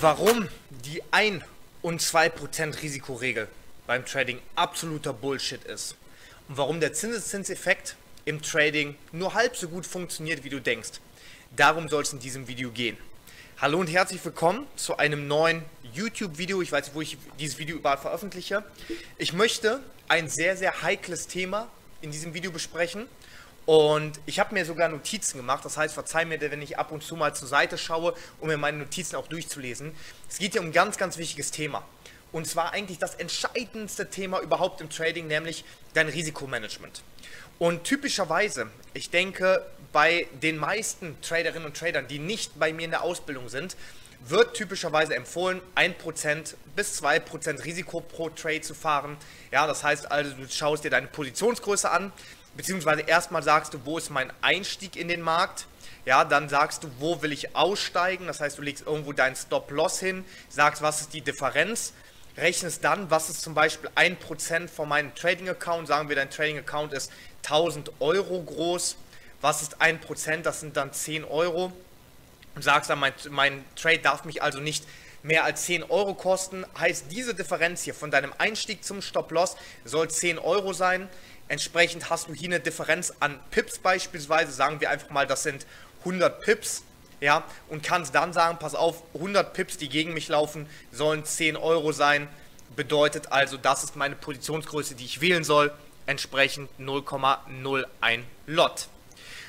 Warum die 1 und 2% Risikoregel beim Trading absoluter Bullshit ist und warum der Zinseszinseffekt im Trading nur halb so gut funktioniert, wie du denkst. Darum soll es in diesem Video gehen. Hallo und herzlich willkommen zu einem neuen YouTube-Video. Ich weiß wo ich dieses Video überall veröffentliche. Ich möchte ein sehr, sehr heikles Thema in diesem Video besprechen. Und ich habe mir sogar Notizen gemacht. Das heißt, verzeih mir, wenn ich ab und zu mal zur Seite schaue, um mir meine Notizen auch durchzulesen. Es geht hier um ein ganz, ganz wichtiges Thema. Und zwar eigentlich das entscheidendste Thema überhaupt im Trading, nämlich dein Risikomanagement. Und typischerweise, ich denke, bei den meisten Traderinnen und Tradern, die nicht bei mir in der Ausbildung sind, wird typischerweise empfohlen, 1% bis 2% Risiko pro Trade zu fahren. Ja, das heißt also, du schaust dir deine Positionsgröße an, beziehungsweise erstmal sagst du, wo ist mein Einstieg in den Markt. Ja, dann sagst du, wo will ich aussteigen. Das heißt, du legst irgendwo deinen Stop-Loss hin, sagst, was ist die Differenz, rechnest dann, was ist zum Beispiel 1% von meinem Trading-Account. Sagen wir, dein Trading-Account ist 1000 Euro groß. Was ist 1%? Das sind dann 10 Euro. Und sagst dann, mein, mein Trade darf mich also nicht mehr als 10 Euro kosten. Heißt, diese Differenz hier von deinem Einstieg zum Stop-Loss soll 10 Euro sein. Entsprechend hast du hier eine Differenz an Pips beispielsweise, sagen wir einfach mal, das sind 100 Pips, ja, und kannst dann sagen, pass auf, 100 Pips, die gegen mich laufen, sollen 10 Euro sein, bedeutet also, das ist meine Positionsgröße, die ich wählen soll, entsprechend 0,01 Lot.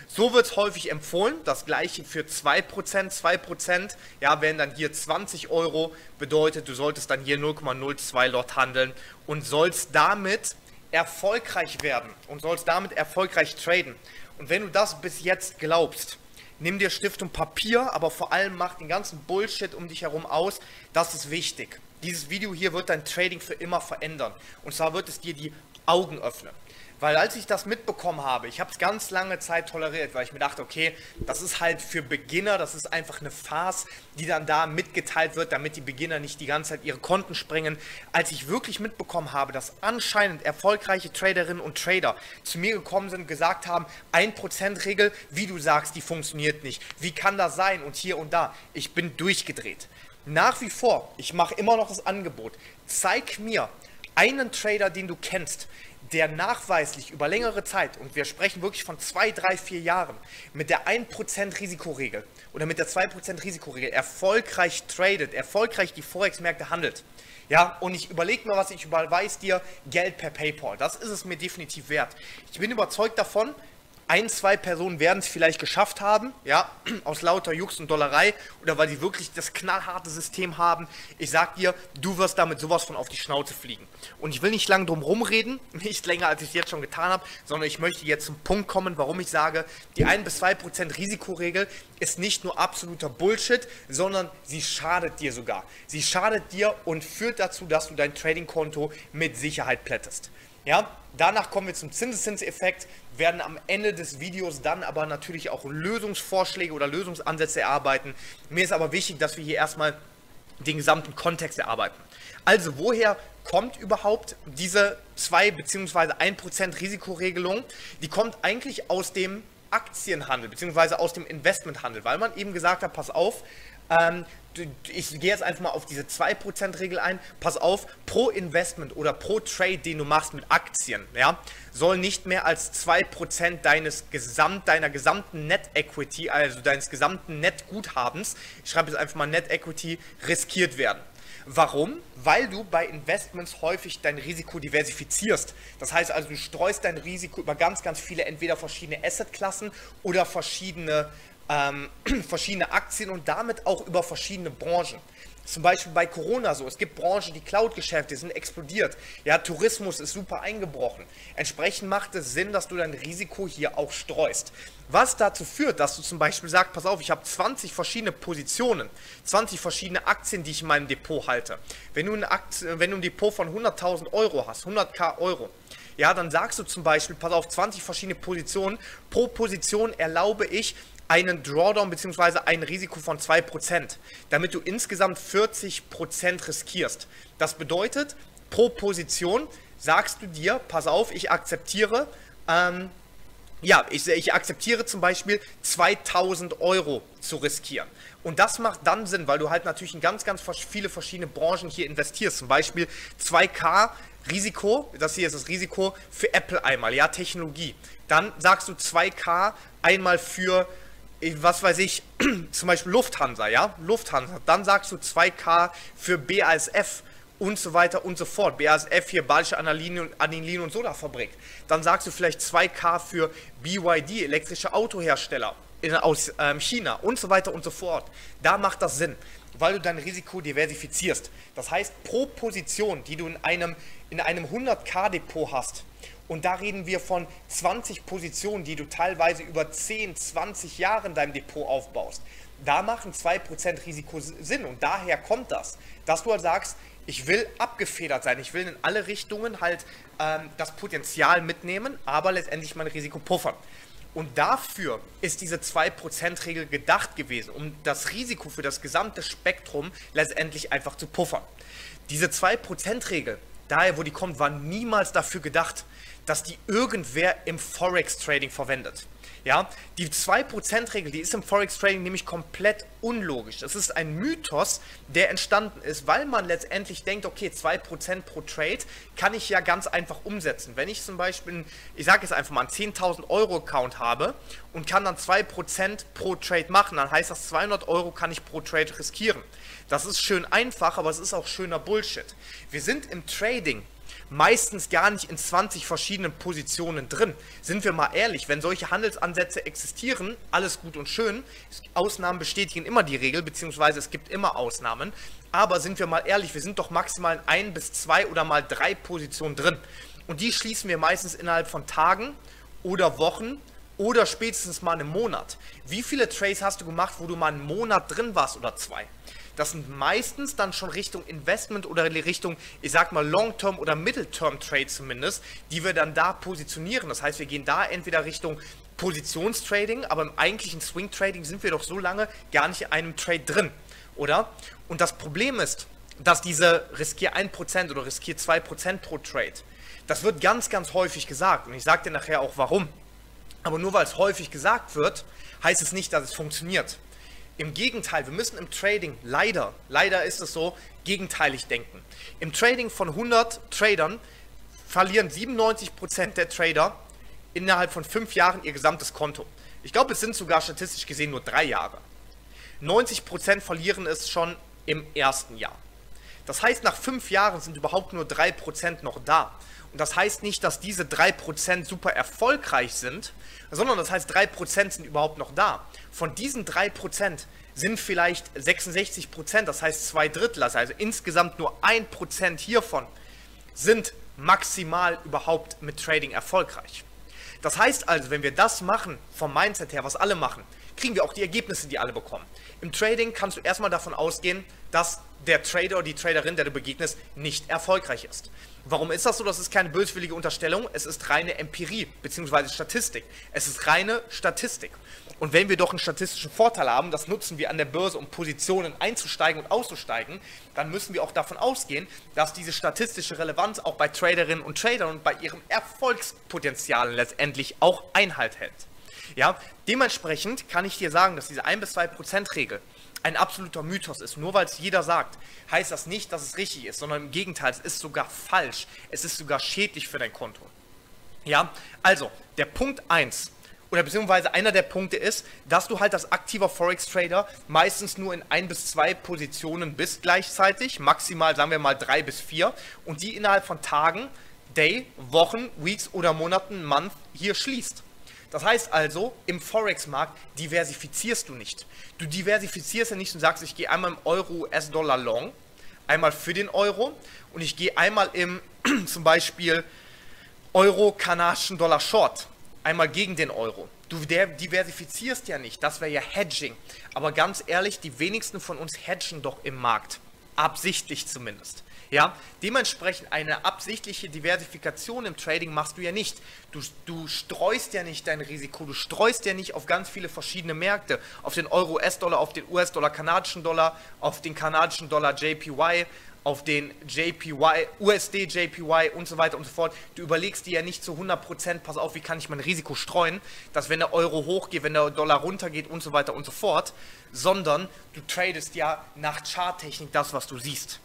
So wird es häufig empfohlen, das gleiche für 2%, 2%, ja, wären dann hier 20 Euro, bedeutet, du solltest dann hier 0,02 Lot handeln und sollst damit erfolgreich werden und sollst damit erfolgreich traden. Und wenn du das bis jetzt glaubst, nimm dir Stift und Papier, aber vor allem mach den ganzen Bullshit um dich herum aus. Das ist wichtig. Dieses Video hier wird dein Trading für immer verändern. Und zwar wird es dir die Augen öffnen. Weil als ich das mitbekommen habe, ich habe es ganz lange Zeit toleriert, weil ich mir dachte, okay, das ist halt für Beginner, das ist einfach eine Farce, die dann da mitgeteilt wird, damit die Beginner nicht die ganze Zeit ihre Konten sprengen. Als ich wirklich mitbekommen habe, dass anscheinend erfolgreiche Traderinnen und Trader zu mir gekommen sind und gesagt haben, 1%-Regel, wie du sagst, die funktioniert nicht. Wie kann das sein? Und hier und da. Ich bin durchgedreht. Nach wie vor, ich mache immer noch das Angebot. Zeig mir einen Trader, den du kennst, der nachweislich über längere Zeit, und wir sprechen wirklich von zwei, drei, vier Jahren, mit der 1% Risikoregel oder mit der 2% Risikoregel erfolgreich tradet, erfolgreich die Forex-Märkte handelt. Ja, und ich überlege mir was, ich überweise dir Geld per PayPal. Das ist es mir definitiv wert. Ich bin überzeugt davon, ein, zwei Personen werden es vielleicht geschafft haben, ja, aus lauter Jux und Dollerei oder weil sie wirklich das knallharte System haben. Ich sag dir, du wirst damit sowas von auf die Schnauze fliegen. Und ich will nicht lange drum rumreden, nicht länger als ich es jetzt schon getan habe, sondern ich möchte jetzt zum Punkt kommen, warum ich sage, die 1 bis 2% Risikoregel ist nicht nur absoluter Bullshit, sondern sie schadet dir sogar. Sie schadet dir und führt dazu, dass du dein Trading-Konto mit Sicherheit plättest. Ja, danach kommen wir zum Zinseszinseffekt, werden am Ende des Videos dann aber natürlich auch Lösungsvorschläge oder Lösungsansätze erarbeiten. Mir ist aber wichtig, dass wir hier erstmal den gesamten Kontext erarbeiten. Also woher kommt überhaupt diese 2 bzw. 1% Risikoregelung? Die kommt eigentlich aus dem Aktienhandel bzw. aus dem Investmenthandel, weil man eben gesagt hat, pass auf, ähm, ich gehe jetzt einfach mal auf diese 2%-Regel ein. Pass auf, pro Investment oder pro Trade, den du machst mit Aktien, ja, soll nicht mehr als 2% deines Gesamt, deiner gesamten Net Equity, also deines gesamten Net Guthabens, ich schreibe jetzt einfach mal Net Equity, riskiert werden. Warum? Weil du bei Investments häufig dein Risiko diversifizierst. Das heißt also, du streust dein Risiko über ganz, ganz viele, entweder verschiedene Assetklassen oder verschiedene ähm, verschiedene Aktien und damit auch über verschiedene Branchen. Zum Beispiel bei Corona so. Es gibt Branchen, die Cloud-Geschäfte sind explodiert. Ja, Tourismus ist super eingebrochen. Entsprechend macht es Sinn, dass du dein Risiko hier auch streust. Was dazu führt, dass du zum Beispiel sagst, pass auf, ich habe 20 verschiedene Positionen, 20 verschiedene Aktien, die ich in meinem Depot halte. Wenn du, eine Aktie, wenn du ein Depot von 100.000 Euro hast, 100k Euro, ja, dann sagst du zum Beispiel, pass auf, 20 verschiedene Positionen. Pro Position erlaube ich einen Drawdown bzw. ein Risiko von 2%, damit du insgesamt 40% riskierst. Das bedeutet, pro Position sagst du dir, pass auf, ich akzeptiere ähm, ja, ich, ich akzeptiere zum Beispiel 2000 Euro zu riskieren. Und das macht dann Sinn, weil du halt natürlich in ganz, ganz viele verschiedene Branchen hier investierst. Zum Beispiel 2K Risiko, das hier ist das Risiko für Apple einmal, ja, Technologie. Dann sagst du 2K einmal für, was weiß ich, zum Beispiel Lufthansa, ja, Lufthansa. Dann sagst du 2K für BASF und so weiter und so fort. BASF hier, Badische Anilin und, Anilin Sodafabrik. Dann sagst du vielleicht 2K für BYD, elektrische Autohersteller in, aus ähm, China und so weiter und so fort. Da macht das Sinn, weil du dein Risiko diversifizierst. Das heißt, pro Position, die du in einem, in einem 100k Depot hast, und da reden wir von 20 Positionen, die du teilweise über 10, 20 Jahre in deinem Depot aufbaust. Da machen 2% Risiko Sinn und daher kommt das, dass du halt sagst, ich will abgefedert sein, ich will in alle Richtungen halt ähm, das Potenzial mitnehmen, aber letztendlich mein Risiko puffern. Und dafür ist diese 2%-Regel gedacht gewesen, um das Risiko für das gesamte Spektrum letztendlich einfach zu puffern. Diese 2%-Regel, daher wo die kommt, war niemals dafür gedacht, dass die irgendwer im Forex-Trading verwendet. Ja, die 2%-Regel, die ist im Forex-Trading nämlich komplett unlogisch. Es ist ein Mythos, der entstanden ist, weil man letztendlich denkt, okay, 2% pro Trade kann ich ja ganz einfach umsetzen. Wenn ich zum Beispiel, ich sage jetzt einfach mal, einen 10.000 Euro Account habe und kann dann 2% pro Trade machen, dann heißt das 200 Euro kann ich pro Trade riskieren. Das ist schön einfach, aber es ist auch schöner Bullshit. Wir sind im Trading meistens gar nicht in 20 verschiedenen Positionen drin. Sind wir mal ehrlich, wenn solche Handelsansätze existieren, alles gut und schön. Ausnahmen bestätigen immer die Regel, beziehungsweise es gibt immer Ausnahmen. Aber sind wir mal ehrlich, wir sind doch maximal in ein bis zwei oder mal drei Positionen drin. Und die schließen wir meistens innerhalb von Tagen oder Wochen oder spätestens mal einem Monat. Wie viele Trades hast du gemacht, wo du mal einen Monat drin warst oder zwei? Das sind meistens dann schon Richtung Investment oder Richtung, ich sag mal, Long-Term oder Middle-Term-Trade zumindest, die wir dann da positionieren. Das heißt, wir gehen da entweder Richtung Positionstrading, aber im eigentlichen Swing-Trading sind wir doch so lange gar nicht in einem Trade drin, oder? Und das Problem ist, dass diese riskier 1% oder riskier 2% pro Trade, das wird ganz, ganz häufig gesagt und ich sage dir nachher auch warum. Aber nur weil es häufig gesagt wird, heißt es nicht, dass es funktioniert. Im Gegenteil, wir müssen im Trading leider, leider ist es so, gegenteilig denken. Im Trading von 100 Tradern verlieren 97% der Trader innerhalb von 5 Jahren ihr gesamtes Konto. Ich glaube, es sind sogar statistisch gesehen nur 3 Jahre. 90% verlieren es schon im ersten Jahr. Das heißt, nach 5 Jahren sind überhaupt nur 3% noch da. Das heißt nicht, dass diese 3% super erfolgreich sind, sondern das heißt, 3% sind überhaupt noch da. Von diesen 3% sind vielleicht 66%, das heißt zwei Drittel, also insgesamt nur 1% hiervon sind maximal überhaupt mit Trading erfolgreich. Das heißt also, wenn wir das machen, vom Mindset her, was alle machen, kriegen wir auch die Ergebnisse, die alle bekommen. Im Trading kannst du erstmal davon ausgehen, dass der Trader oder die Traderin, der du begegnest, nicht erfolgreich ist. Warum ist das so? Das ist keine böswillige Unterstellung, es ist reine Empirie bzw. Statistik. Es ist reine Statistik. Und wenn wir doch einen statistischen Vorteil haben, das nutzen wir an der Börse, um Positionen einzusteigen und auszusteigen, dann müssen wir auch davon ausgehen, dass diese statistische Relevanz auch bei Traderinnen und Tradern und bei ihrem Erfolgspotenzial letztendlich auch Einhalt hält. Ja, dementsprechend kann ich dir sagen, dass diese 1 bis 2 Prozent Regel ein absoluter Mythos ist. Nur weil es jeder sagt, heißt das nicht, dass es richtig ist, sondern im Gegenteil, es ist sogar falsch. Es ist sogar schädlich für dein Konto. Ja, also der Punkt 1 oder beziehungsweise einer der Punkte ist, dass du halt als aktiver Forex-Trader meistens nur in ein bis zwei Positionen bist gleichzeitig, maximal sagen wir mal drei bis vier und die innerhalb von Tagen, Day, Wochen, Weeks oder Monaten, Month hier schließt. Das heißt also, im Forex-Markt diversifizierst du nicht. Du diversifizierst ja nicht und sagst, ich gehe einmal im Euro, US-Dollar long, einmal für den Euro und ich gehe einmal im zum Beispiel Euro, kanadischen Dollar short, einmal gegen den Euro. Du diversifizierst ja nicht, das wäre ja Hedging. Aber ganz ehrlich, die wenigsten von uns hedgen doch im Markt. Absichtlich zumindest. Ja, dementsprechend eine absichtliche Diversifikation im Trading machst du ja nicht. Du, du streust ja nicht dein Risiko, du streust ja nicht auf ganz viele verschiedene Märkte, auf den Euro, US-Dollar, auf den US-Dollar, kanadischen Dollar, auf den kanadischen Dollar, JPY, auf den JPY, USD, JPY und so weiter und so fort. Du überlegst dir ja nicht zu 100%, pass auf, wie kann ich mein Risiko streuen, dass wenn der Euro hochgeht, wenn der Dollar runtergeht und so weiter und so fort, sondern du tradest ja nach Charttechnik das, was du siehst.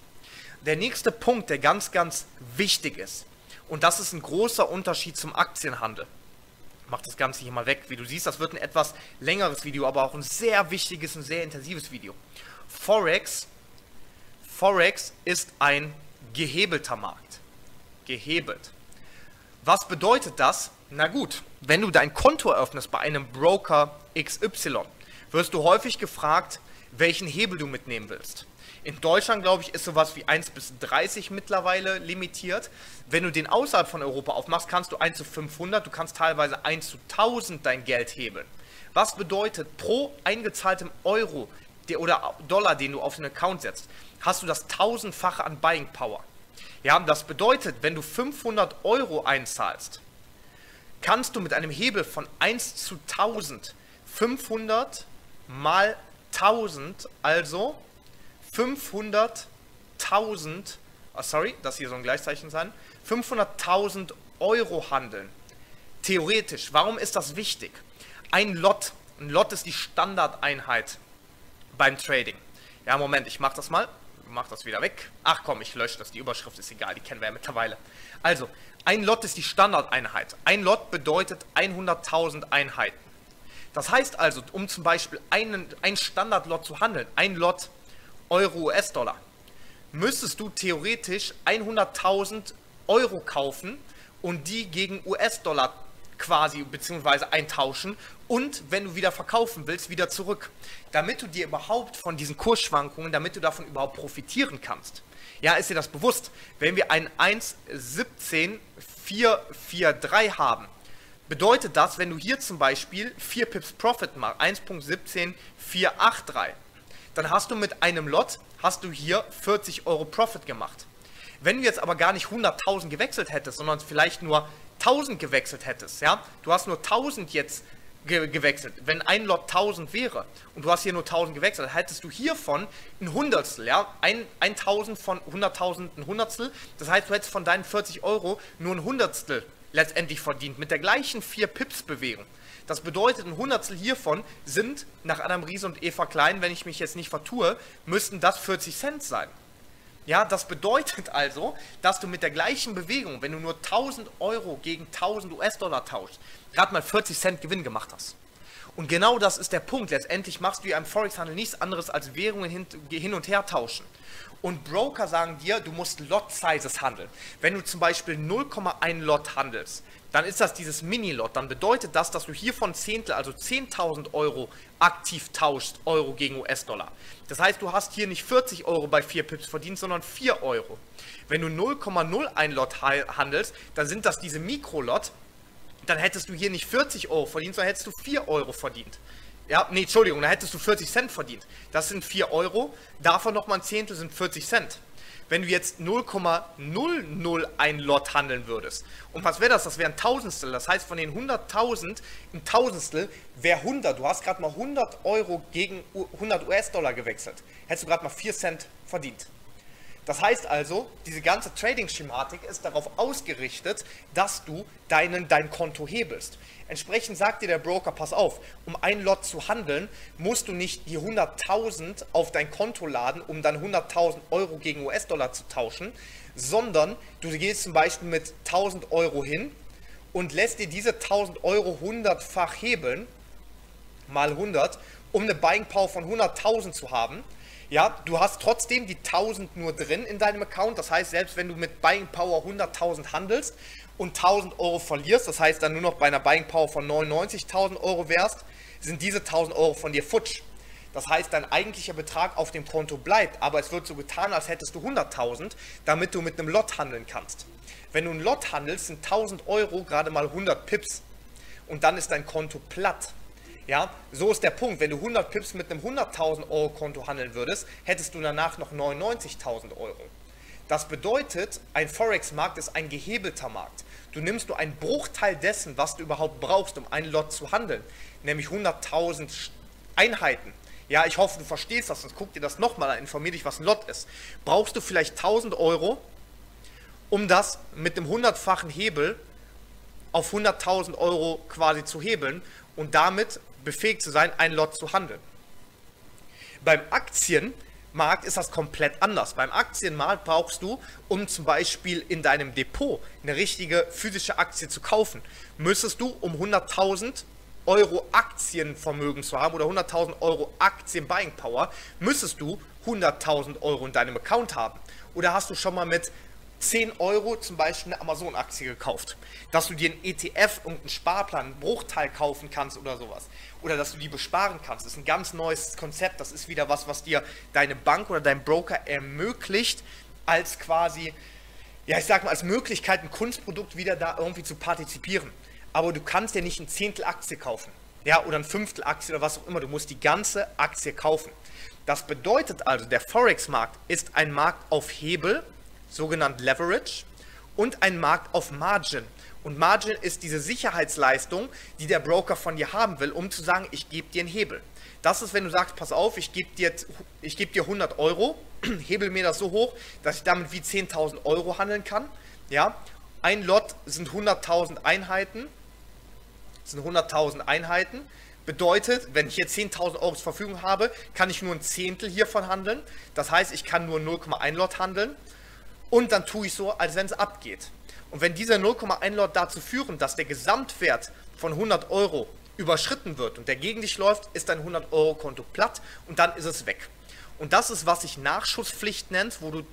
Der nächste Punkt, der ganz, ganz wichtig ist, und das ist ein großer Unterschied zum Aktienhandel. Ich mach das Ganze hier mal weg. Wie du siehst, das wird ein etwas längeres Video, aber auch ein sehr wichtiges und sehr intensives Video. Forex Forex ist ein gehebelter Markt. Gehebelt. Was bedeutet das? Na gut, wenn du dein Konto eröffnest bei einem Broker XY, wirst du häufig gefragt, welchen Hebel du mitnehmen willst. In Deutschland, glaube ich, ist sowas wie 1 bis 30 mittlerweile limitiert. Wenn du den außerhalb von Europa aufmachst, kannst du 1 zu 500, du kannst teilweise 1 zu 1000 dein Geld hebeln. Was bedeutet pro eingezahltem Euro oder Dollar, den du auf den Account setzt, hast du das tausendfache an Buying Power. Ja, das bedeutet, wenn du 500 Euro einzahlst, kannst du mit einem Hebel von 1 zu 1000 500 mal 1000, also 500.000, oh sorry, das hier soll ein Gleichzeichen sein, 500.000 Euro handeln. Theoretisch, warum ist das wichtig? Ein Lot, ein Lot ist die Standardeinheit beim Trading. Ja, Moment, ich mache das mal mach das wieder weg. Ach komm, ich lösche das, die Überschrift ist egal, die kennen wir ja mittlerweile. Also, ein Lot ist die Standardeinheit. Ein Lot bedeutet 100.000 Einheiten. Das heißt also, um zum Beispiel einen, ein Standardlot zu handeln, ein Lot Euro US-Dollar, müsstest du theoretisch 100.000 Euro kaufen und die gegen US-Dollar quasi beziehungsweise eintauschen und wenn du wieder verkaufen willst, wieder zurück. Damit du dir überhaupt von diesen Kursschwankungen, damit du davon überhaupt profitieren kannst. Ja, ist dir das bewusst? Wenn wir einen 1,17443 haben, bedeutet das, wenn du hier zum Beispiel 4 Pips Profit machst, 1.17483, dann hast du mit einem Lot, hast du hier 40 Euro Profit gemacht. Wenn du jetzt aber gar nicht 100.000 gewechselt hättest, sondern vielleicht nur 1000 gewechselt hättest, ja, du hast nur 1000 jetzt ge gewechselt, wenn ein Lot 1000 wäre und du hast hier nur 1000 gewechselt, hättest du hiervon ein Hundertstel, ja, ein, 1000 von 100.000 ein Hundertstel, das heißt, du hättest von deinen 40 Euro nur ein Hundertstel letztendlich verdient, mit der gleichen 4 Pips Bewegung. Das bedeutet, ein Hundertstel hiervon sind, nach Adam Riese und Eva Klein, wenn ich mich jetzt nicht vertue, müssten das 40 Cent sein. Ja, das bedeutet also, dass du mit der gleichen Bewegung, wenn du nur 1000 Euro gegen 1000 US-Dollar tauschst, gerade mal 40 Cent Gewinn gemacht hast. Und genau das ist der Punkt. Letztendlich machst du ja im Forex-Handel nichts anderes als Währungen hin, hin und her tauschen. Und Broker sagen dir, du musst Lot-Sizes handeln. Wenn du zum Beispiel 0,1 Lot handelst, dann ist das dieses Mini-Lot. Dann bedeutet das, dass du hier von Zehntel, also 10.000 Euro aktiv tauschst, Euro gegen US-Dollar. Das heißt, du hast hier nicht 40 Euro bei 4 Pips verdient, sondern 4 Euro. Wenn du 0,01 Lot handelst, dann sind das diese Mikro-Lot. Dann hättest du hier nicht 40 Euro verdient, sondern hättest du 4 Euro verdient. Ja, nee, Entschuldigung, da hättest du 40 Cent verdient. Das sind 4 Euro, davon nochmal ein Zehntel sind 40 Cent wenn du jetzt 0,001 Lot handeln würdest. Und was wäre das? Das wäre ein Tausendstel. Das heißt, von den 100.000 ein Tausendstel wäre 100. Du hast gerade mal 100 Euro gegen 100 US-Dollar gewechselt. Hättest du gerade mal 4 Cent verdient. Das heißt also, diese ganze Trading-Schematik ist darauf ausgerichtet, dass du deinen, dein Konto hebelst. Entsprechend sagt dir der Broker, pass auf, um ein Lot zu handeln, musst du nicht die 100.000 auf dein Konto laden, um dann 100.000 Euro gegen US-Dollar zu tauschen, sondern du gehst zum Beispiel mit 1.000 Euro hin und lässt dir diese 1.000 Euro 100-fach hebeln, mal 100, um eine Buying Power von 100.000 zu haben ja, du hast trotzdem die 1000 nur drin in deinem Account. Das heißt, selbst wenn du mit Buying Power 100.000 handelst und 1000 Euro verlierst, das heißt dann nur noch bei einer Buying Power von 99.000 Euro wärst, sind diese 1000 Euro von dir futsch. Das heißt, dein eigentlicher Betrag auf dem Konto bleibt, aber es wird so getan, als hättest du 100.000, damit du mit einem Lot handeln kannst. Wenn du ein Lot handelst, sind 1000 Euro gerade mal 100 Pips und dann ist dein Konto platt. Ja, so ist der Punkt. Wenn du 100 Pips mit einem 100.000 Euro Konto handeln würdest, hättest du danach noch 99.000 Euro. Das bedeutet, ein Forex-Markt ist ein gehebelter Markt. Du nimmst nur einen Bruchteil dessen, was du überhaupt brauchst, um einen Lot zu handeln, nämlich 100.000 Einheiten. ja, ich hoffe, du verstehst das, sonst guck dir das nochmal an, informier dich, was ein Lot ist. Brauchst du vielleicht 1000 Euro, um das mit einem hundertfachen Hebel auf 100.000 Euro quasi zu hebeln und damit befähigt zu sein, ein Lot zu handeln. Beim Aktienmarkt ist das komplett anders. Beim Aktienmarkt brauchst du, um zum Beispiel in deinem Depot eine richtige physische Aktie zu kaufen, müsstest du um 100.000 Euro Aktienvermögen zu haben oder 100.000 Euro Aktien-Buying Power, müsstest du 100.000 Euro in deinem Account haben. Oder hast du schon mal mit 10 Euro zum Beispiel eine Amazon-Aktie gekauft. Dass du dir einen ETF, irgendeinen Sparplan, einen Bruchteil kaufen kannst oder sowas. Oder dass du die besparen kannst. Das ist ein ganz neues Konzept. Das ist wieder was, was dir deine Bank oder dein Broker ermöglicht, als quasi, ja, ich sag mal, als Möglichkeit, ein Kunstprodukt wieder da irgendwie zu partizipieren. Aber du kannst ja nicht ein Zehntel Aktie kaufen. Ja, oder ein Fünftel Aktie oder was auch immer. Du musst die ganze Aktie kaufen. Das bedeutet also, der Forex-Markt ist ein Markt auf Hebel sogenannt Leverage, und ein Markt auf Margin. Und Margin ist diese Sicherheitsleistung, die der Broker von dir haben will, um zu sagen, ich gebe dir einen Hebel. Das ist, wenn du sagst, pass auf, ich gebe dir, geb dir 100 Euro, hebel mir das so hoch, dass ich damit wie 10.000 Euro handeln kann. Ja, ein Lot sind 100.000 Einheiten, sind 100.000 Einheiten. Bedeutet, wenn ich hier 10.000 Euro zur Verfügung habe, kann ich nur ein Zehntel hiervon handeln. Das heißt, ich kann nur 0,1 Lot handeln und dann tue ich so, als wenn es abgeht. Und wenn diese 0,1 Lot dazu führen, dass der Gesamtwert von 100 Euro überschritten wird und der gegen dich läuft, ist dein 100 Euro Konto platt und dann ist es weg. Und das ist, was sich Nachschusspflicht nennt, wo du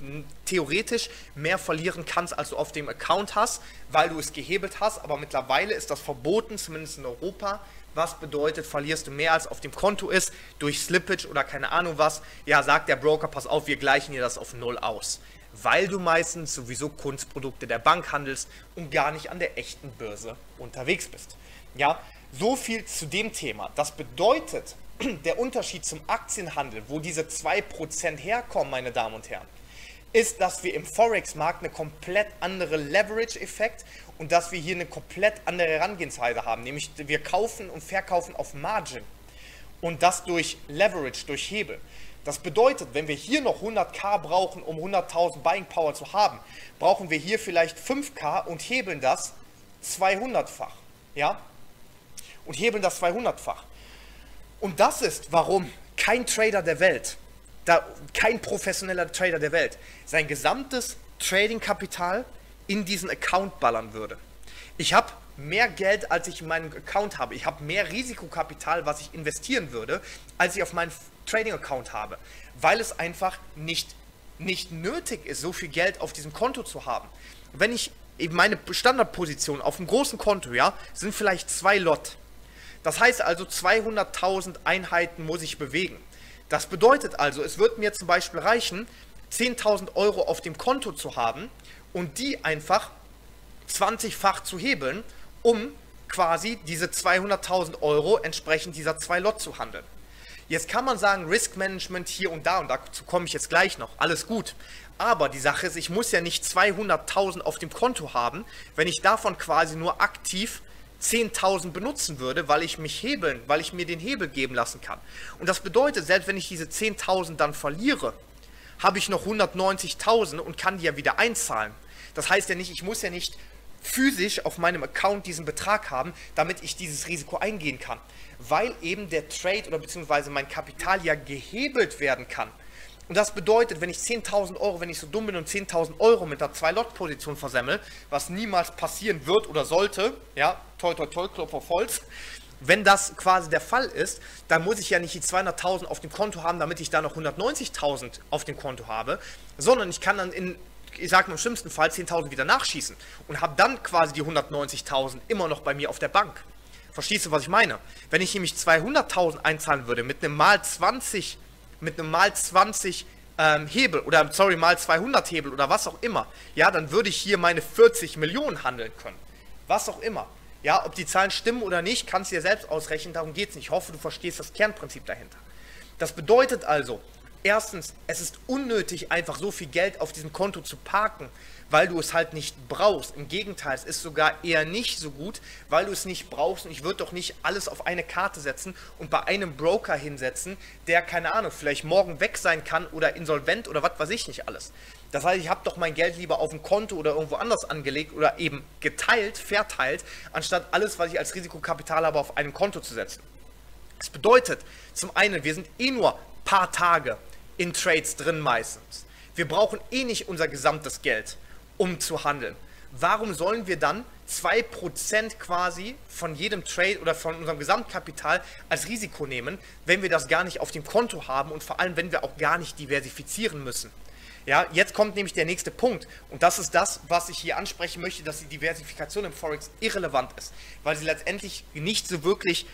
theoretisch mehr verlieren kannst, als du auf dem Account hast, weil du es gehebelt hast. Aber mittlerweile ist das verboten, zumindest in Europa. Was bedeutet, verlierst du mehr als auf dem Konto ist, durch Slippage oder keine Ahnung was. Ja, sagt der Broker, pass auf, wir gleichen dir das auf Null aus weil du meistens sowieso Kunstprodukte der Bank handelst und gar nicht an der echten Börse unterwegs bist. Ja, so viel zu dem Thema. Das bedeutet, der Unterschied zum Aktienhandel, wo diese 2% herkommen, meine Damen und Herren, ist, dass wir im Forex-Markt eine komplett andere Leverage-Effekt und dass wir hier eine komplett andere Herangehensweise haben. Nämlich wir kaufen und verkaufen auf Margin und das durch Leverage, durch Hebel. Das bedeutet, wenn wir hier noch 100k brauchen, um 100.000 Buying Power zu haben, brauchen wir hier vielleicht 5k und hebeln das 200-fach. Ja? Und hebeln das 200-fach. Und das ist, warum kein Trader der Welt, da, kein professioneller Trader der Welt, sein gesamtes Trading-Kapital in diesen Account ballern würde. Ich habe mehr Geld, als ich in meinem Account habe. Ich habe mehr Risikokapital, was ich investieren würde, als ich auf meinen Trading-Account habe, weil es einfach nicht, nicht nötig ist, so viel Geld auf diesem Konto zu haben. Wenn ich eben meine Standardposition auf einem großen Konto, ja, sind vielleicht zwei Lot. Das heißt also 200.000 Einheiten muss ich bewegen. Das bedeutet also, es wird mir zum Beispiel reichen, 10.000 Euro auf dem Konto zu haben und die einfach 20-fach zu hebeln, um quasi diese 200.000 Euro entsprechend dieser zwei Lot zu handeln. Jetzt kann man sagen, Risk Management hier und da, und dazu komme ich jetzt gleich noch, alles gut. Aber die Sache ist, ich muss ja nicht 200.000 auf dem Konto haben, wenn ich davon quasi nur aktiv 10.000 benutzen würde, weil ich mich hebeln, weil ich mir den Hebel geben lassen kann. Und das bedeutet, selbst wenn ich diese 10.000 dann verliere, habe ich noch 190.000 und kann die ja wieder einzahlen. Das heißt ja nicht, ich muss ja nicht physisch auf meinem Account diesen Betrag haben, damit ich dieses Risiko eingehen kann. Weil eben der Trade oder beziehungsweise mein Kapital ja gehebelt werden kann. Und das bedeutet, wenn ich 10.000 Euro, wenn ich so dumm bin und 10.000 Euro mit einer 2-Lot-Position versemmel, was niemals passieren wird oder sollte, ja, toi toi toi, Klopf auf Holz, wenn das quasi der Fall ist, dann muss ich ja nicht die 200.000 auf dem Konto haben, damit ich da noch 190.000 auf dem Konto habe, sondern ich kann dann in ich sage mal im schlimmsten Fall 10.000 wieder nachschießen und habe dann quasi die 190.000 immer noch bei mir auf der Bank. Verstehst du, was ich meine? Wenn ich nämlich 200.000 einzahlen würde mit einem mal 20, mit einem mal 20 ähm, Hebel oder sorry, mal 200 Hebel oder was auch immer, ja, dann würde ich hier meine 40 Millionen handeln können. Was auch immer. Ja, ob die Zahlen stimmen oder nicht, kannst du dir selbst ausrechnen, darum geht es nicht. Ich hoffe, du verstehst das Kernprinzip dahinter. Das bedeutet also, Erstens, es ist unnötig, einfach so viel Geld auf diesem Konto zu parken, weil du es halt nicht brauchst. Im Gegenteil, es ist sogar eher nicht so gut, weil du es nicht brauchst und ich würde doch nicht alles auf eine Karte setzen und bei einem Broker hinsetzen, der, keine Ahnung, vielleicht morgen weg sein kann oder insolvent oder was weiß ich nicht alles. Das heißt, ich habe doch mein Geld lieber auf dem Konto oder irgendwo anders angelegt oder eben geteilt, verteilt, anstatt alles, was ich als Risikokapital habe, auf einem Konto zu setzen. Das bedeutet, zum einen, wir sind eh nur paar Tage in Trades drin meistens. Wir brauchen eh nicht unser gesamtes Geld, um zu handeln. Warum sollen wir dann 2% quasi von jedem Trade oder von unserem Gesamtkapital als Risiko nehmen, wenn wir das gar nicht auf dem Konto haben und vor allem, wenn wir auch gar nicht diversifizieren müssen? Ja, jetzt kommt nämlich der nächste Punkt und das ist das, was ich hier ansprechen möchte, dass die Diversifikation im Forex irrelevant ist, weil sie letztendlich nicht so wirklich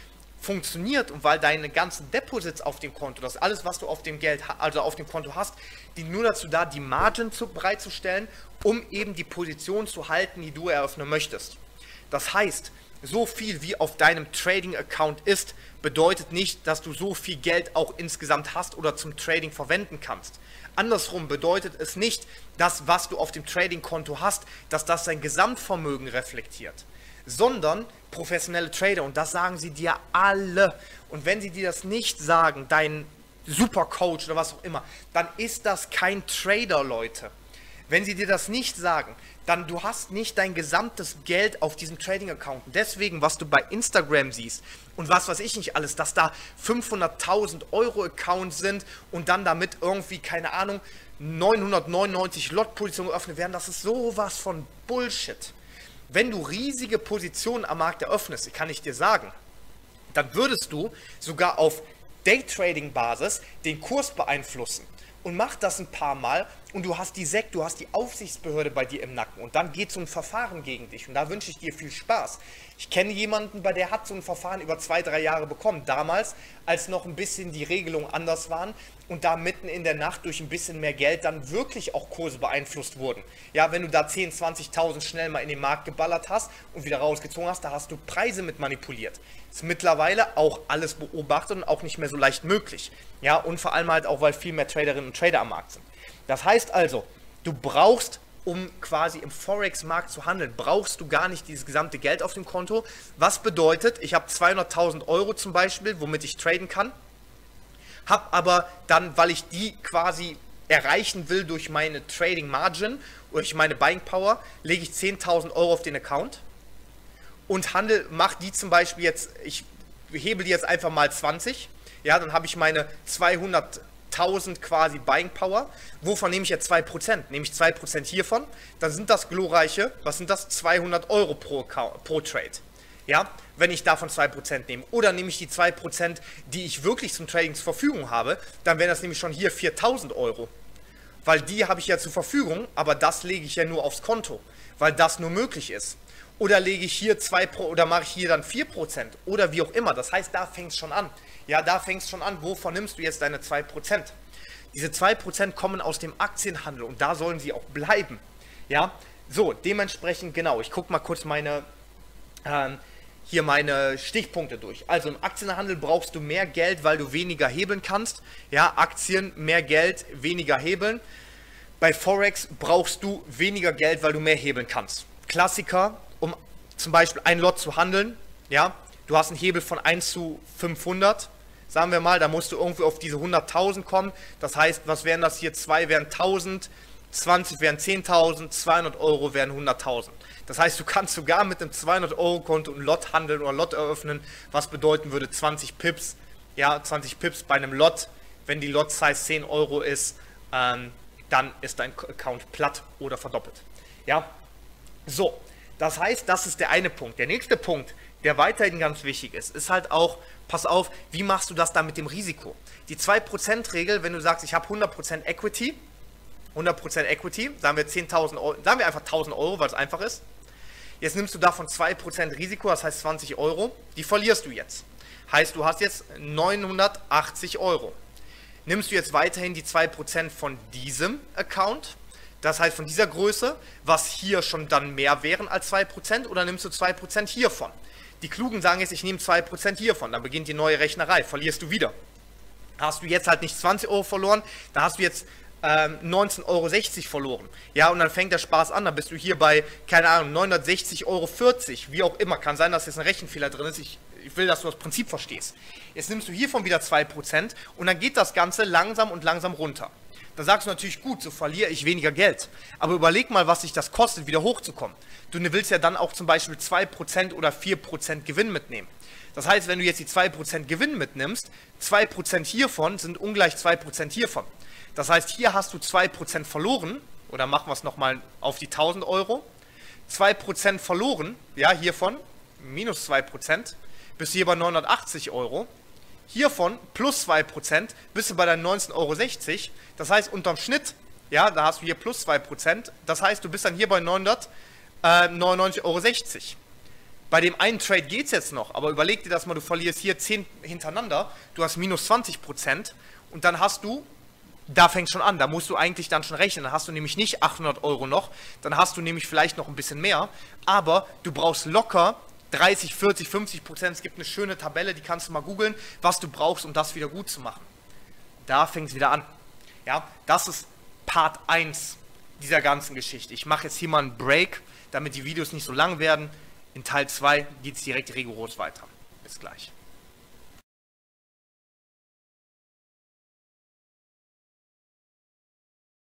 funktioniert und weil deine ganzen Deposits auf dem Konto, das alles, was du auf dem Geld, also auf dem Konto hast, die nur dazu da, die Margin zu, bereitzustellen, um eben die Position zu halten, die du eröffnen möchtest. Das heißt, so viel wie auf deinem Trading-Account ist, bedeutet nicht, dass du so viel Geld auch insgesamt hast oder zum Trading verwenden kannst. Andersrum bedeutet es nicht, dass was du auf dem Trading-Konto hast, dass das dein Gesamtvermögen reflektiert sondern professionelle Trader. Und das sagen sie dir alle. Und wenn sie dir das nicht sagen, dein Supercoach oder was auch immer, dann ist das kein Trader, Leute. Wenn sie dir das nicht sagen, dann du hast nicht dein gesamtes Geld auf diesem Trading-Account. Deswegen, was du bei Instagram siehst und was weiß ich nicht alles, dass da 500.000 Euro Accounts sind und dann damit irgendwie, keine Ahnung, 999 Lot-Positionen geöffnet werden, das ist sowas von Bullshit wenn du riesige Positionen am Markt eröffnest, kann ich dir sagen, dann würdest du sogar auf Daytrading-Basis den Kurs beeinflussen. Und mach das ein paar Mal und du hast die SEC, du hast die Aufsichtsbehörde bei dir im Nacken und dann geht so ein Verfahren gegen dich und da wünsche ich dir viel Spaß. Ich kenne jemanden, bei der hat so ein Verfahren über zwei, drei Jahre bekommen. Damals, als noch ein bisschen die Regelungen anders waren und da mitten in der Nacht durch ein bisschen mehr Geld dann wirklich auch Kurse beeinflusst wurden. Ja, wenn du da 10, 20.000 schnell mal in den Markt geballert hast und wieder rausgezogen hast, da hast du Preise mit manipuliert. Ist mittlerweile auch alles beobachtet und auch nicht mehr so leicht möglich. Ja, und vor allem halt auch, weil viel mehr Traderinnen und Trader am Markt sind. Das heißt also, du brauchst, um quasi im Forex-Markt zu handeln, brauchst du gar nicht dieses gesamte Geld auf dem Konto. Was bedeutet, ich habe 200.000 Euro zum Beispiel, womit ich traden kann, habe aber dann, weil ich die quasi erreichen will durch meine Trading Margin, durch meine Buying Power, lege ich 10.000 Euro auf den Account und handel, mache die zum Beispiel jetzt, ich hebel die jetzt einfach mal 20, ja, dann habe ich meine 200 1000 quasi Buying Power. Wovon nehme ich jetzt 2%? Nehme ich 2% hiervon, dann sind das glorreiche, was sind das? 200 Euro pro, pro Trade. Ja, wenn ich davon 2% nehme. Oder nehme ich die 2%, die ich wirklich zum Trading zur Verfügung habe, dann wären das nämlich schon hier 4000 Euro. Weil die habe ich ja zur Verfügung, aber das lege ich ja nur aufs Konto, weil das nur möglich ist. Oder lege ich hier 2 Pro oder mache ich hier dann 4% oder wie auch immer. Das heißt, da fängt es schon an. Ja, da fängst schon an, wovon nimmst du jetzt deine 2%? Diese 2% kommen aus dem Aktienhandel und da sollen sie auch bleiben. Ja, so, dementsprechend, genau, ich gucke mal kurz meine, ähm, hier meine Stichpunkte durch. Also im Aktienhandel brauchst du mehr Geld, weil du weniger hebeln kannst. Ja, Aktien, mehr Geld, weniger hebeln. Bei Forex brauchst du weniger Geld, weil du mehr hebeln kannst. Klassiker, um zum Beispiel ein Lot zu handeln, ja, du hast einen Hebel von 1 zu 500, sagen wir mal, da musst du irgendwie auf diese 100.000 kommen. Das heißt, was wären das hier? 2 wären 1000, 20 wären 10.000, 200 Euro wären 100.000. Das heißt, du kannst sogar mit einem 200-Euro-Konto ein Lot handeln oder Lot eröffnen, was bedeuten würde 20 Pips. Ja, 20 Pips bei einem Lot. Wenn die Lot-Size 10 Euro ist, ähm, dann ist dein Account platt oder verdoppelt. Ja, so. Das heißt, das ist der eine Punkt. Der nächste Punkt, der weiterhin ganz wichtig ist, ist halt auch, pass auf, wie machst du das dann mit dem Risiko? Die 2%-Regel, wenn du sagst, ich habe 100% Equity, 100% Equity, sagen wir 10.000 Euro, sagen wir einfach 1.000 Euro, weil es einfach ist. Jetzt nimmst du davon 2% Risiko, das heißt 20 Euro, die verlierst du jetzt. Heißt, du hast jetzt 980 Euro. Nimmst du jetzt weiterhin die 2% von diesem Account, das heißt von dieser Größe, was hier schon dann mehr wären als 2%, oder nimmst du 2% hiervon? Die Klugen sagen jetzt, ich nehme 2% hiervon, dann beginnt die neue Rechnerei, verlierst du wieder. Hast du jetzt halt nicht 20 Euro verloren, da hast du jetzt ähm, 19,60 Euro verloren. Ja, und dann fängt der Spaß an, dann bist du hier bei, keine Ahnung, 960,40 Euro, wie auch immer. Kann sein, dass jetzt ein Rechenfehler drin ist. Ich, ich will, dass du das Prinzip verstehst. Jetzt nimmst du hiervon wieder 2% und dann geht das Ganze langsam und langsam runter. Da sagst du natürlich, gut, so verliere ich weniger Geld. Aber überleg mal, was sich das kostet, wieder hochzukommen. Du willst ja dann auch zum Beispiel 2% oder 4% Gewinn mitnehmen. Das heißt, wenn du jetzt die 2% Gewinn mitnimmst, 2% hiervon sind ungleich 2% hiervon. Das heißt, hier hast du 2% verloren, oder machen wir es nochmal auf die 1000 Euro. 2% verloren, ja, hiervon, minus 2%, bist du hier bei 980 Euro. Hiervon plus 2% bist du bei deinen 19,60 Euro. Das heißt, unterm Schnitt, ja, da hast du hier plus 2%. Das heißt, du bist dann hier bei 999,60 Euro. Bei dem einen Trade geht es jetzt noch, aber überleg dir das mal, du verlierst hier 10 hintereinander, du hast minus 20% und dann hast du, da fängt schon an, da musst du eigentlich dann schon rechnen, dann hast du nämlich nicht 800 Euro noch, dann hast du nämlich vielleicht noch ein bisschen mehr, aber du brauchst locker 30, 40, 50 Prozent. Es gibt eine schöne Tabelle, die kannst du mal googeln, was du brauchst, um das wieder gut zu machen. Da fängt es wieder an. Ja, das ist Part 1 dieser ganzen Geschichte. Ich mache jetzt hier mal einen Break, damit die Videos nicht so lang werden. In Teil 2 geht es direkt rigoros weiter. Bis gleich.